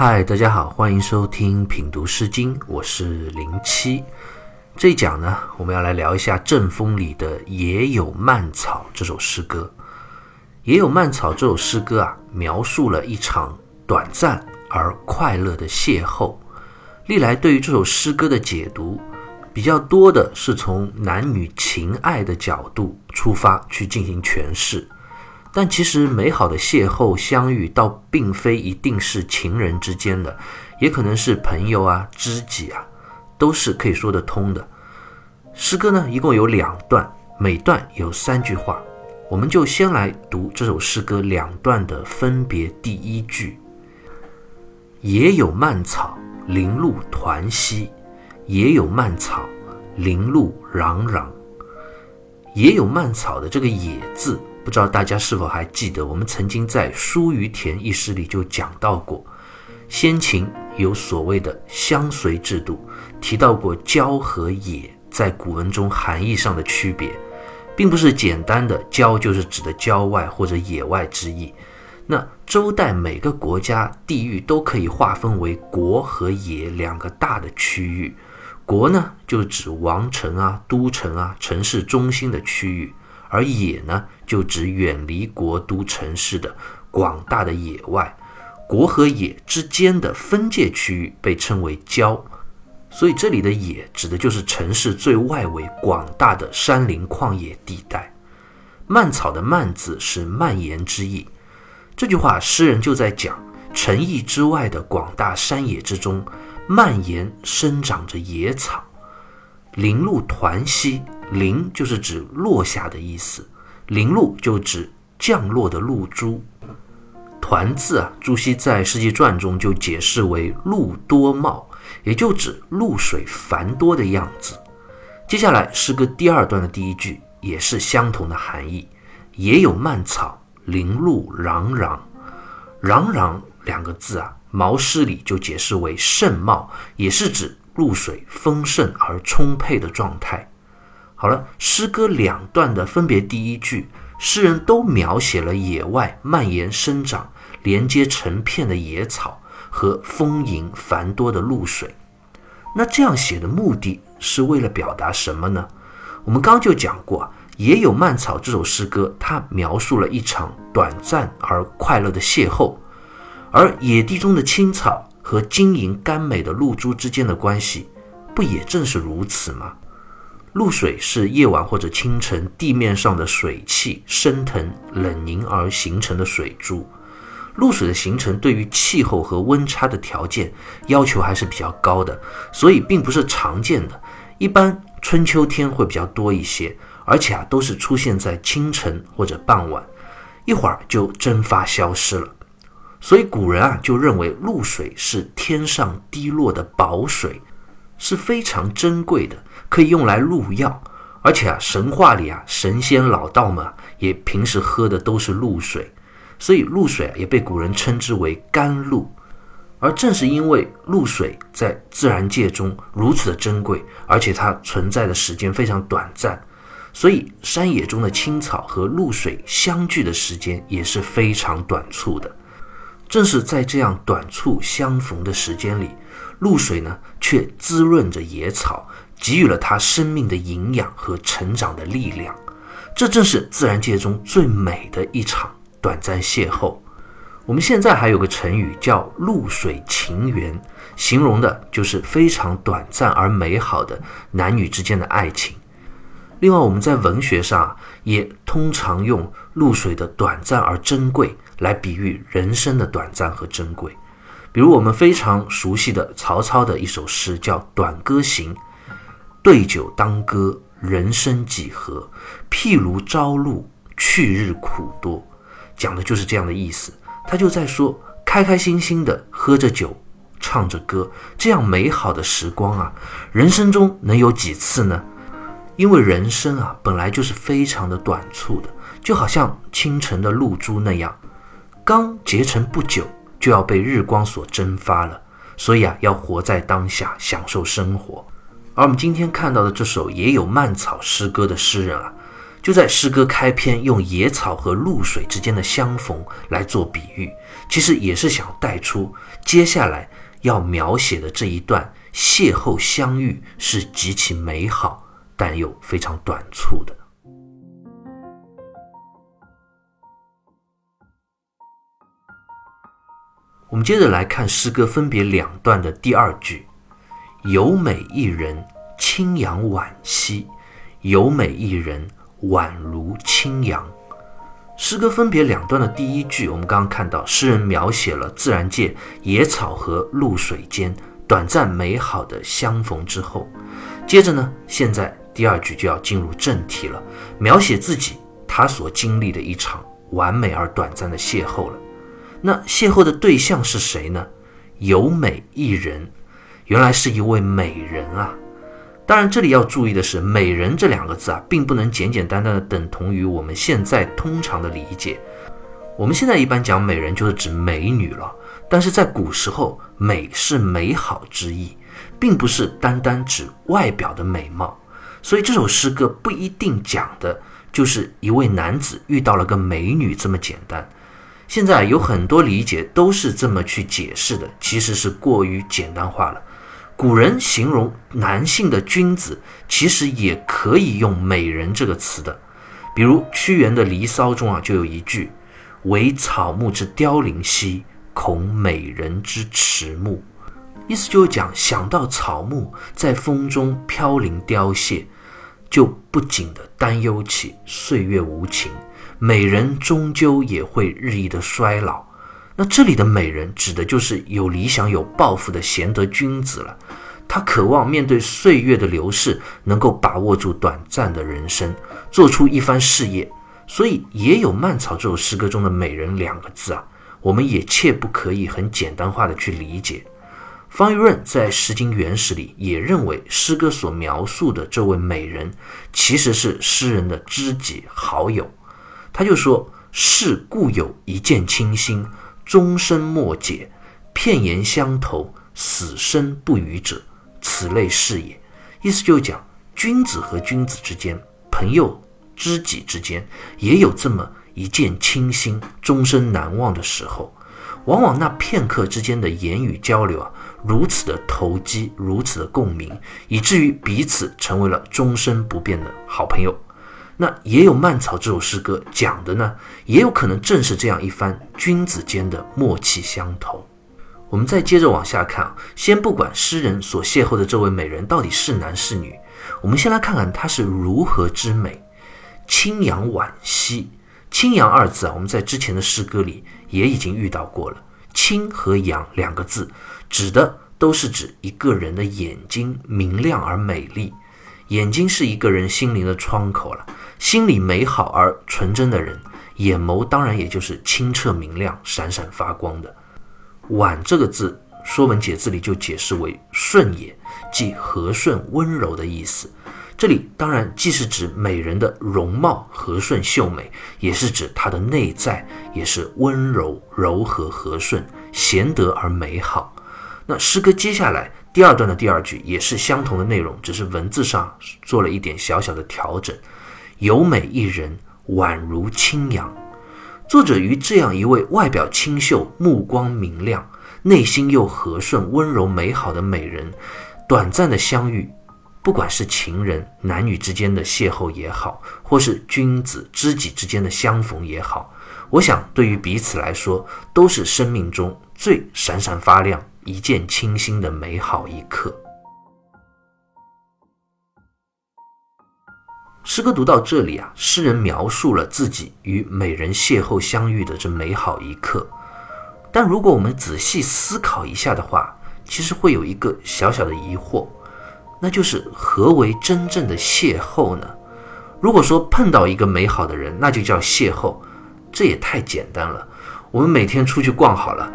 嗨，大家好，欢迎收听品读诗经，我是零七。这一讲呢，我们要来聊一下《阵风》里的《野有蔓草》这首诗歌。《野有蔓草》这首诗歌啊，描述了一场短暂而快乐的邂逅。历来对于这首诗歌的解读，比较多的是从男女情爱的角度出发去进行诠释。但其实，美好的邂逅相遇，倒并非一定是情人之间的，也可能是朋友啊、知己啊，都是可以说得通的。诗歌呢，一共有两段，每段有三句话。我们就先来读这首诗歌两段的分别。第一句：“野有蔓草，零露团兮；野有蔓草，零露攘攘。”野有蔓草的这个“野”字。不知道大家是否还记得，我们曾经在《书于田》一诗里就讲到过，先秦有所谓的相随制度，提到过郊和野在古文中含义上的区别，并不是简单的郊就是指的郊外或者野外之意。那周代每个国家地域都可以划分为国和野两个大的区域，国呢就指王城啊、都城啊、城市中心的区域。而野呢，就指远离国都城市的广大的野外，国和野之间的分界区域被称为郊，所以这里的野指的就是城市最外围广大的山林旷野地带。蔓草的蔓字是蔓延之意，这句话诗人就在讲城邑之外的广大山野之中蔓延生长着野草，林露团兮。零就是指落下的意思，零露就指降落的露珠。团字啊，朱熹在《世纪传》中就解释为露多茂，也就指露水繁多的样子。接下来诗歌第二段的第一句也是相同的含义，也有蔓草，零露攘攘。攘攘两个字啊，毛诗里就解释为盛茂，也是指露水丰盛而充沛的状态。好了，诗歌两段的分别第一句，诗人都描写了野外蔓延生长、连接成片的野草和丰盈繁多的露水。那这样写的目的是为了表达什么呢？我们刚就讲过，野有蔓草这首诗歌，它描述了一场短暂而快乐的邂逅，而野地中的青草和晶莹甘美的露珠之间的关系，不也正是如此吗？露水是夜晚或者清晨地面上的水汽升腾、冷凝而形成的水珠。露水的形成对于气候和温差的条件要求还是比较高的，所以并不是常见的。一般春秋天会比较多一些，而且啊都是出现在清晨或者傍晚，一会儿就蒸发消失了。所以古人啊就认为露水是天上滴落的宝水，是非常珍贵的。可以用来入药，而且啊，神话里啊，神仙老道们也平时喝的都是露水，所以露水也被古人称之为甘露。而正是因为露水在自然界中如此的珍贵，而且它存在的时间非常短暂，所以山野中的青草和露水相聚的时间也是非常短促的。正是在这样短促相逢的时间里，露水呢，却滋润着野草。给予了他生命的营养和成长的力量，这正是自然界中最美的一场短暂邂逅。我们现在还有个成语叫“露水情缘”，形容的就是非常短暂而美好的男女之间的爱情。另外，我们在文学上也通常用露水的短暂而珍贵来比喻人生的短暂和珍贵。比如我们非常熟悉的曹操的一首诗，叫《短歌行》。对酒当歌，人生几何？譬如朝露，去日苦多。讲的就是这样的意思。他就在说，开开心心的喝着酒，唱着歌，这样美好的时光啊，人生中能有几次呢？因为人生啊，本来就是非常的短促的，就好像清晨的露珠那样，刚结成不久，就要被日光所蒸发了。所以啊，要活在当下，享受生活。而我们今天看到的这首也有蔓草诗歌的诗人啊，就在诗歌开篇用野草和露水之间的相逢来做比喻，其实也是想带出接下来要描写的这一段邂逅相遇是极其美好，但又非常短促的。我们接着来看诗歌分别两段的第二句：“有美一人，清扬惋惜；有美一人，宛如清扬。”诗歌分别两段的第一句，我们刚刚看到诗人描写了自然界野草和露水间短暂美好的相逢之后，接着呢，现在第二句就要进入正题了，描写自己他所经历的一场完美而短暂的邂逅了。那邂逅的对象是谁呢？有美一人，原来是一位美人啊！当然，这里要注意的是，“美人”这两个字啊，并不能简简单单的等同于我们现在通常的理解。我们现在一般讲美人，就是指美女了。但是在古时候，美是美好之意，并不是单单指外表的美貌。所以这首诗歌不一定讲的就是一位男子遇到了个美女这么简单。现在有很多理解都是这么去解释的，其实是过于简单化了。古人形容男性的君子，其实也可以用“美人”这个词的。比如屈原的《离骚》中啊，就有一句：“惟草木之凋零兮，恐美人之迟暮。”意思就是讲，想到草木在风中飘零凋谢，就不禁的担忧起岁月无情。美人终究也会日益的衰老，那这里的美人指的就是有理想、有抱负的贤德君子了。他渴望面对岁月的流逝，能够把握住短暂的人生，做出一番事业。所以，也有《蔓草》这首诗歌中的“美人”两个字啊，我们也切不可以很简单化的去理解。方玉润在《诗经原始》里也认为，诗歌所描述的这位美人，其实是诗人的知己好友。他就说：“是故有一见倾心，终身莫解；片言相投，死生不渝者，此类是也。”意思就讲，君子和君子之间，朋友知己之间，也有这么一见倾心、终身难忘的时候。往往那片刻之间的言语交流啊，如此的投机，如此的共鸣，以至于彼此成为了终身不变的好朋友。那也有《蔓草》这首诗歌讲的呢，也有可能正是这样一番君子间的默契相投。我们再接着往下看啊，先不管诗人所邂逅的这位美人到底是男是女，我们先来看看她是如何之美。清扬惋惜，清扬二字啊，我们在之前的诗歌里也已经遇到过了。清和扬两个字，指的都是指一个人的眼睛明亮而美丽。眼睛是一个人心灵的窗口了。心里美好而纯真的人，眼眸当然也就是清澈明亮、闪闪发光的。婉这个字，《说文解字》里就解释为顺也，即和顺温柔的意思。这里当然既是指美人的容貌和顺秀美，也是指她的内在也是温柔柔和和顺、贤德而美好。那诗歌接下来第二段的第二句也是相同的内容，只是文字上做了一点小小的调整。有美一人，宛如清扬。作者于这样一位外表清秀、目光明亮、内心又和顺、温柔美好的美人，短暂的相遇，不管是情人、男女之间的邂逅也好，或是君子知己之间的相逢也好，我想对于彼此来说，都是生命中最闪闪发亮、一见倾心的美好一刻。诗歌读到这里啊，诗人描述了自己与美人邂逅相遇的这美好一刻。但如果我们仔细思考一下的话，其实会有一个小小的疑惑，那就是何为真正的邂逅呢？如果说碰到一个美好的人，那就叫邂逅，这也太简单了。我们每天出去逛好了。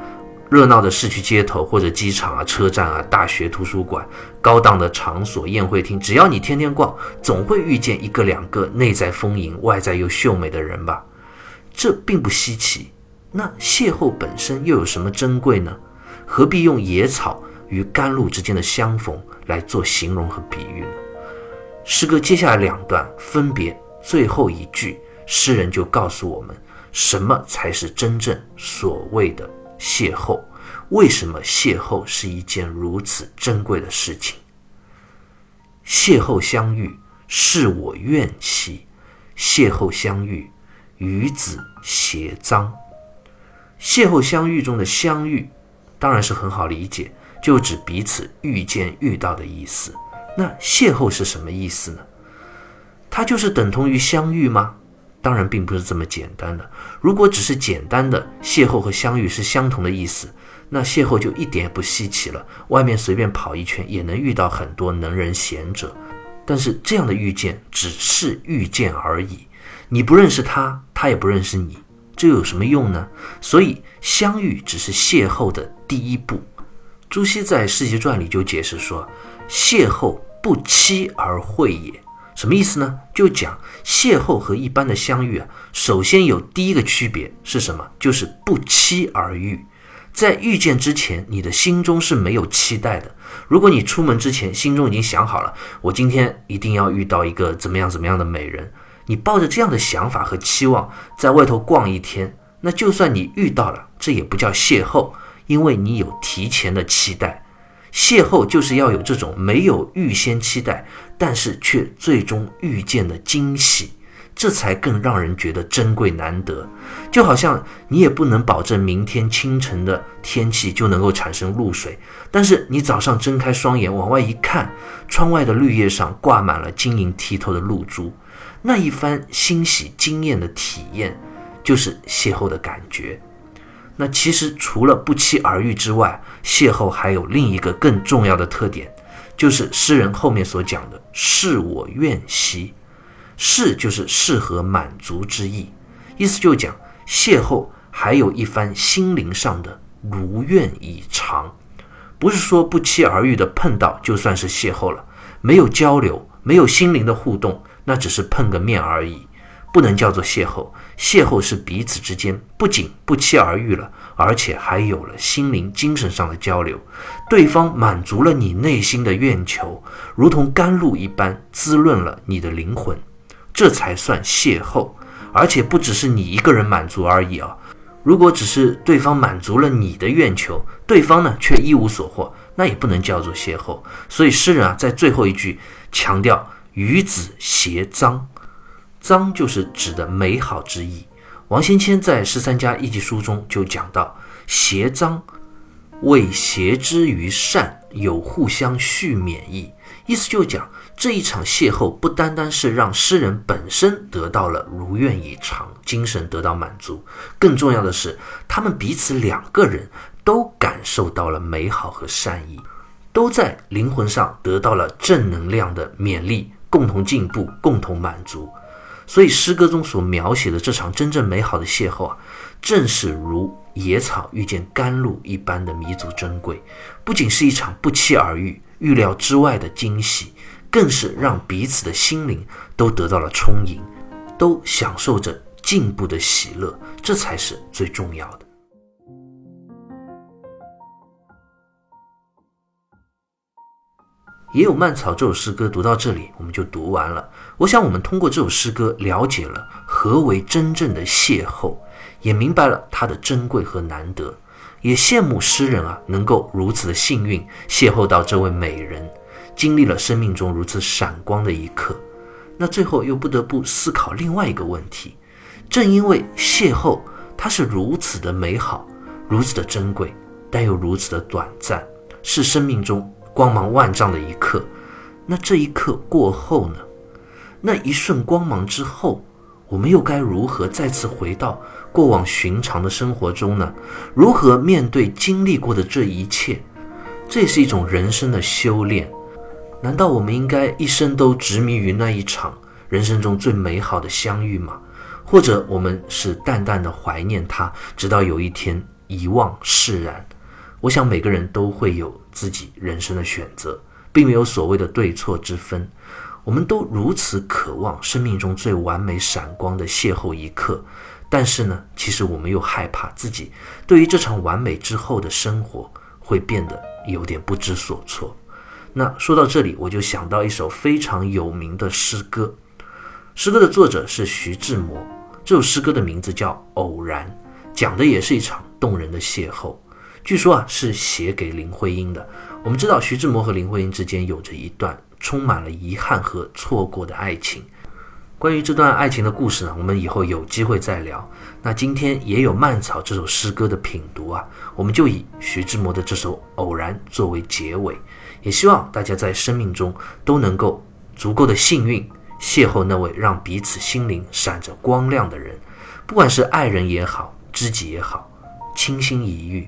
热闹的市区街头，或者机场啊、车站啊、大学图书馆、高档的场所、宴会厅，只要你天天逛，总会遇见一个两个内在丰盈、外在又秀美的人吧？这并不稀奇。那邂逅本身又有什么珍贵呢？何必用野草与甘露之间的相逢来做形容和比喻呢？诗歌接下来两段分别最后一句，诗人就告诉我们，什么才是真正所谓的邂逅？为什么邂逅是一件如此珍贵的事情？邂逅相遇，是我愿兮；邂逅相遇，与子偕臧。邂逅相遇中的相遇，当然是很好理解，就指彼此遇见、遇到的意思。那邂逅是什么意思呢？它就是等同于相遇吗？当然并不是这么简单的。如果只是简单的邂逅和相遇是相同的意思，那邂逅就一点也不稀奇了。外面随便跑一圈也能遇到很多能人贤者。但是这样的遇见只是遇见而已，你不认识他，他也不认识你，这有什么用呢？所以相遇只是邂逅的第一步。朱熹在《世袭传》里就解释说：“邂逅不期而会也。”什么意思呢？就讲邂逅和一般的相遇啊，首先有第一个区别是什么？就是不期而遇。在遇见之前，你的心中是没有期待的。如果你出门之前心中已经想好了，我今天一定要遇到一个怎么样怎么样的美人，你抱着这样的想法和期望在外头逛一天，那就算你遇到了，这也不叫邂逅，因为你有提前的期待。邂逅就是要有这种没有预先期待，但是却最终遇见的惊喜。这才更让人觉得珍贵难得，就好像你也不能保证明天清晨的天气就能够产生露水，但是你早上睁开双眼往外一看，窗外的绿叶上挂满了晶莹剔透的露珠，那一番欣喜惊艳的体验，就是邂逅的感觉。那其实除了不期而遇之外，邂逅还有另一个更重要的特点，就是诗人后面所讲的“是我愿兮”。适就是适合满足之意，意思就讲邂逅还有一番心灵上的如愿以偿，不是说不期而遇的碰到就算是邂逅了，没有交流，没有心灵的互动，那只是碰个面而已，不能叫做邂逅。邂逅是彼此之间不仅不期而遇了，而且还有了心灵、精神上的交流，对方满足了你内心的愿求，如同甘露一般滋润了你的灵魂。这才算邂逅，而且不只是你一个人满足而已啊！如果只是对方满足了你的愿求，对方呢却一无所获，那也不能叫做邂逅。所以诗人啊，在最后一句强调“与子偕臧”，臧就是指的美好之意。王先谦在《十三家一集书》中就讲到：“偕臧，为邪之于善，有互相续勉意。”意思就讲。这一场邂逅不单单是让诗人本身得到了如愿以偿，精神得到满足，更重要的是，他们彼此两个人都感受到了美好和善意，都在灵魂上得到了正能量的勉励，共同进步，共同满足。所以诗歌中所描写的这场真正美好的邂逅啊，正是如野草遇见甘露一般的弥足珍贵，不仅是一场不期而遇、预料之外的惊喜。更是让彼此的心灵都得到了充盈，都享受着进步的喜乐，这才是最重要的。也有蔓草这首诗歌读到这里，我们就读完了。我想，我们通过这首诗歌了解了何为真正的邂逅，也明白了它的珍贵和难得，也羡慕诗人啊能够如此的幸运邂逅到这位美人。经历了生命中如此闪光的一刻，那最后又不得不思考另外一个问题：正因为邂逅它是如此的美好，如此的珍贵，但又如此的短暂，是生命中光芒万丈的一刻。那这一刻过后呢？那一瞬光芒之后，我们又该如何再次回到过往寻常的生活中呢？如何面对经历过的这一切？这也是一种人生的修炼。难道我们应该一生都执迷于那一场人生中最美好的相遇吗？或者我们是淡淡的怀念它，直到有一天遗忘释然？我想每个人都会有自己人生的选择，并没有所谓的对错之分。我们都如此渴望生命中最完美闪光的邂逅一刻，但是呢，其实我们又害怕自己对于这场完美之后的生活会变得有点不知所措。那说到这里，我就想到一首非常有名的诗歌，诗歌的作者是徐志摩，这首诗歌的名字叫《偶然》，讲的也是一场动人的邂逅。据说啊，是写给林徽因的。我们知道徐志摩和林徽因之间有着一段充满了遗憾和错过的爱情。关于这段爱情的故事呢，我们以后有机会再聊。那今天也有《蔓草》这首诗歌的品读啊，我们就以徐志摩的这首《偶然》作为结尾。也希望大家在生命中都能够足够的幸运，邂逅那位让彼此心灵闪着光亮的人，不管是爱人也好，知己也好，倾心一遇。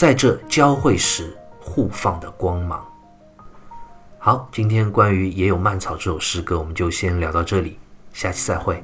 在这交汇时互放的光芒。好，今天关于《也有蔓草》这首诗歌，我们就先聊到这里，下期再会。